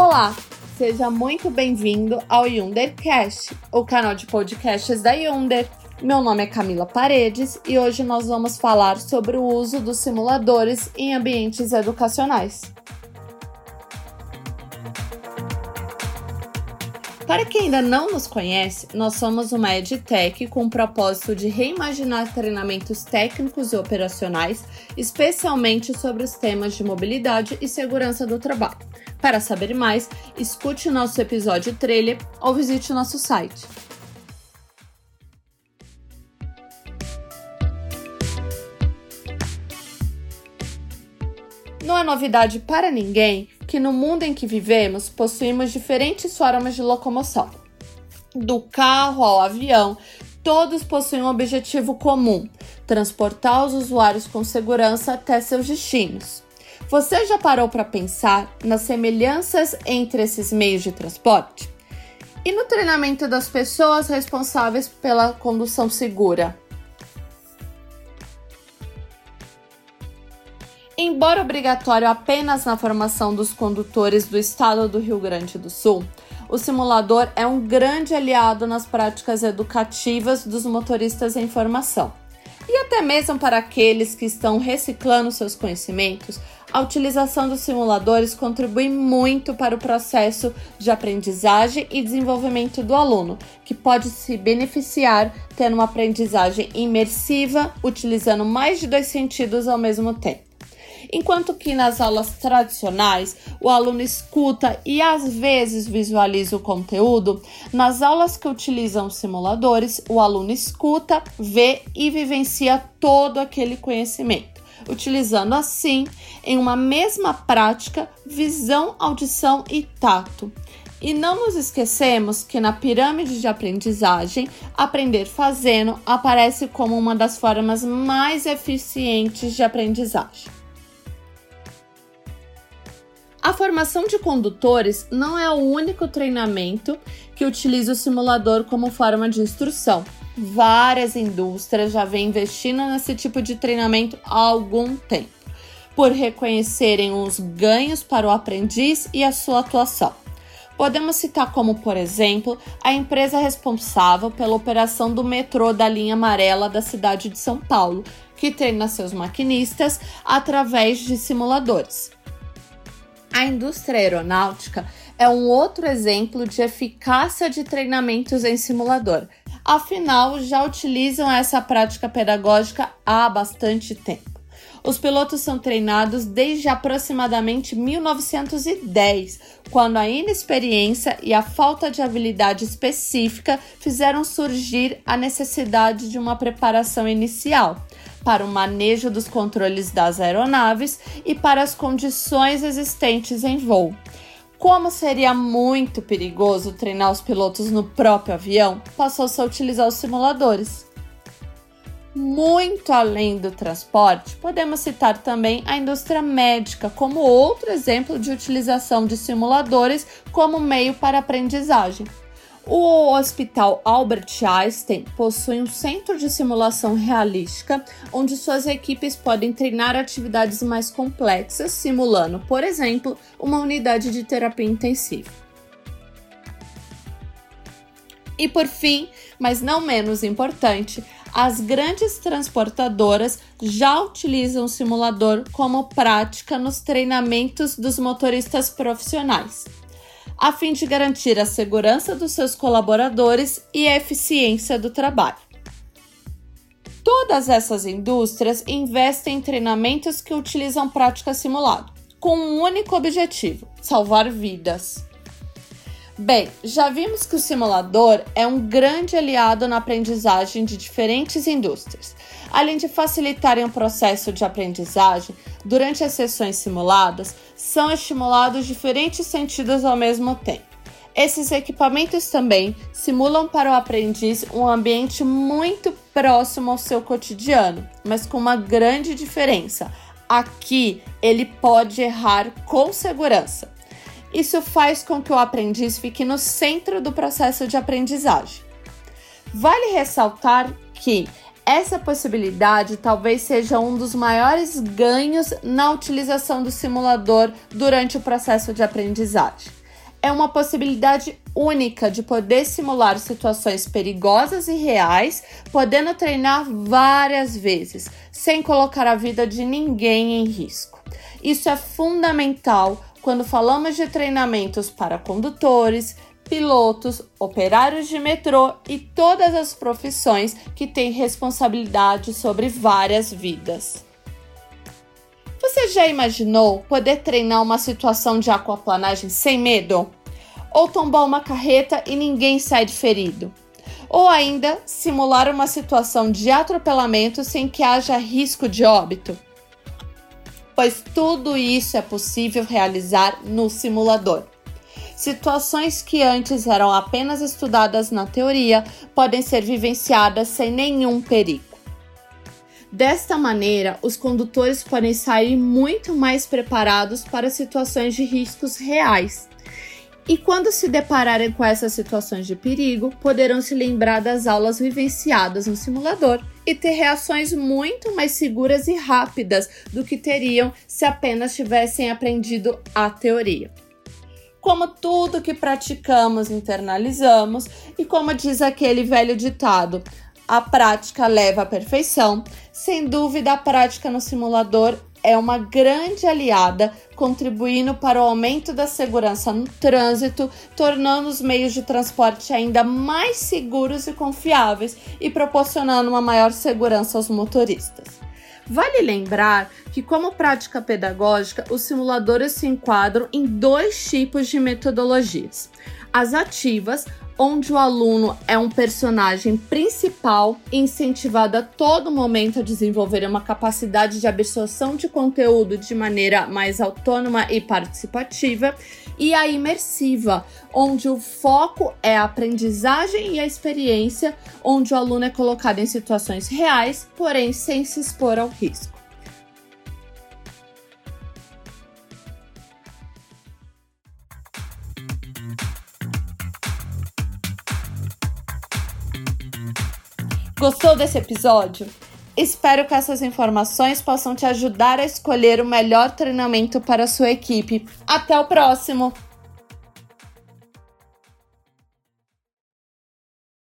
Olá, seja muito bem-vindo ao Yundercast, o canal de podcasts da Yunder. Meu nome é Camila Paredes e hoje nós vamos falar sobre o uso dos simuladores em ambientes educacionais. Para quem ainda não nos conhece, nós somos uma EdTech com o propósito de reimaginar treinamentos técnicos e operacionais, especialmente sobre os temas de mobilidade e segurança do trabalho. Para saber mais, escute o nosso episódio trailer ou visite o nosso site. Não é novidade para ninguém que no mundo em que vivemos possuímos diferentes formas de locomoção. Do carro ao avião, todos possuem um objetivo comum: transportar os usuários com segurança até seus destinos. Você já parou para pensar nas semelhanças entre esses meios de transporte? E no treinamento das pessoas responsáveis pela condução segura? Embora obrigatório apenas na formação dos condutores do estado do Rio Grande do Sul, o simulador é um grande aliado nas práticas educativas dos motoristas em formação. E até mesmo para aqueles que estão reciclando seus conhecimentos, a utilização dos simuladores contribui muito para o processo de aprendizagem e desenvolvimento do aluno, que pode se beneficiar tendo uma aprendizagem imersiva, utilizando mais de dois sentidos ao mesmo tempo. Enquanto que nas aulas tradicionais o aluno escuta e às vezes visualiza o conteúdo, nas aulas que utilizam simuladores, o aluno escuta, vê e vivencia todo aquele conhecimento utilizando assim, em uma mesma prática, visão, audição e tato. E não nos esquecemos que na pirâmide de aprendizagem, aprender fazendo aparece como uma das formas mais eficientes de aprendizagem. A formação de condutores não é o único treinamento que utiliza o simulador como forma de instrução. Várias indústrias já vêm investindo nesse tipo de treinamento há algum tempo, por reconhecerem os ganhos para o aprendiz e a sua atuação. Podemos citar como, por exemplo, a empresa responsável pela operação do metrô da linha amarela da cidade de São Paulo, que treina seus maquinistas através de simuladores. A indústria aeronáutica é um outro exemplo de eficácia de treinamentos em simulador. Afinal, já utilizam essa prática pedagógica há bastante tempo. Os pilotos são treinados desde aproximadamente 1910, quando a inexperiência e a falta de habilidade específica fizeram surgir a necessidade de uma preparação inicial para o manejo dos controles das aeronaves e para as condições existentes em voo. Como seria muito perigoso treinar os pilotos no próprio avião, passou-se a utilizar os simuladores. Muito além do transporte, podemos citar também a indústria médica como outro exemplo de utilização de simuladores como meio para aprendizagem. O Hospital Albert Einstein possui um centro de simulação realística, onde suas equipes podem treinar atividades mais complexas, simulando, por exemplo, uma unidade de terapia intensiva. E por fim, mas não menos importante, as grandes transportadoras já utilizam o simulador como prática nos treinamentos dos motoristas profissionais a fim de garantir a segurança dos seus colaboradores e a eficiência do trabalho. Todas essas indústrias investem em treinamentos que utilizam prática simulada, com um único objetivo: salvar vidas. Bem, já vimos que o simulador é um grande aliado na aprendizagem de diferentes indústrias. Além de facilitarem o processo de aprendizagem, durante as sessões simuladas, são estimulados diferentes sentidos ao mesmo tempo. Esses equipamentos também simulam para o aprendiz um ambiente muito próximo ao seu cotidiano, mas com uma grande diferença. Aqui ele pode errar com segurança. Isso faz com que o aprendiz fique no centro do processo de aprendizagem. Vale ressaltar que essa possibilidade talvez seja um dos maiores ganhos na utilização do simulador durante o processo de aprendizagem. é uma possibilidade única de poder simular situações perigosas e reais, podendo treinar várias vezes, sem colocar a vida de ninguém em risco. Isso é fundamental quando falamos de treinamentos para condutores, pilotos, operários de metrô e todas as profissões que têm responsabilidade sobre várias vidas. Você já imaginou poder treinar uma situação de aquaplanagem sem medo? Ou tombar uma carreta e ninguém sai ferido? Ou ainda simular uma situação de atropelamento sem que haja risco de óbito? Pois tudo isso é possível realizar no simulador. Situações que antes eram apenas estudadas na teoria podem ser vivenciadas sem nenhum perigo. Desta maneira, os condutores podem sair muito mais preparados para situações de riscos reais. E quando se depararem com essas situações de perigo, poderão se lembrar das aulas vivenciadas no simulador e ter reações muito mais seguras e rápidas do que teriam se apenas tivessem aprendido a teoria. Como tudo que praticamos, internalizamos, e como diz aquele velho ditado, a prática leva à perfeição. Sem dúvida, a prática no simulador é uma grande aliada, contribuindo para o aumento da segurança no trânsito, tornando os meios de transporte ainda mais seguros e confiáveis e proporcionando uma maior segurança aos motoristas. Vale lembrar que, como prática pedagógica, os simuladores se enquadram em dois tipos de metodologias: as ativas, onde o aluno é um personagem principal, incentivado a todo momento a desenvolver uma capacidade de absorção de conteúdo de maneira mais autônoma e participativa, e a imersiva, onde o foco é a aprendizagem e a experiência, onde o aluno é colocado em situações reais, porém sem se expor ao risco. Gostou desse episódio? Espero que essas informações possam te ajudar a escolher o melhor treinamento para a sua equipe. Até o próximo!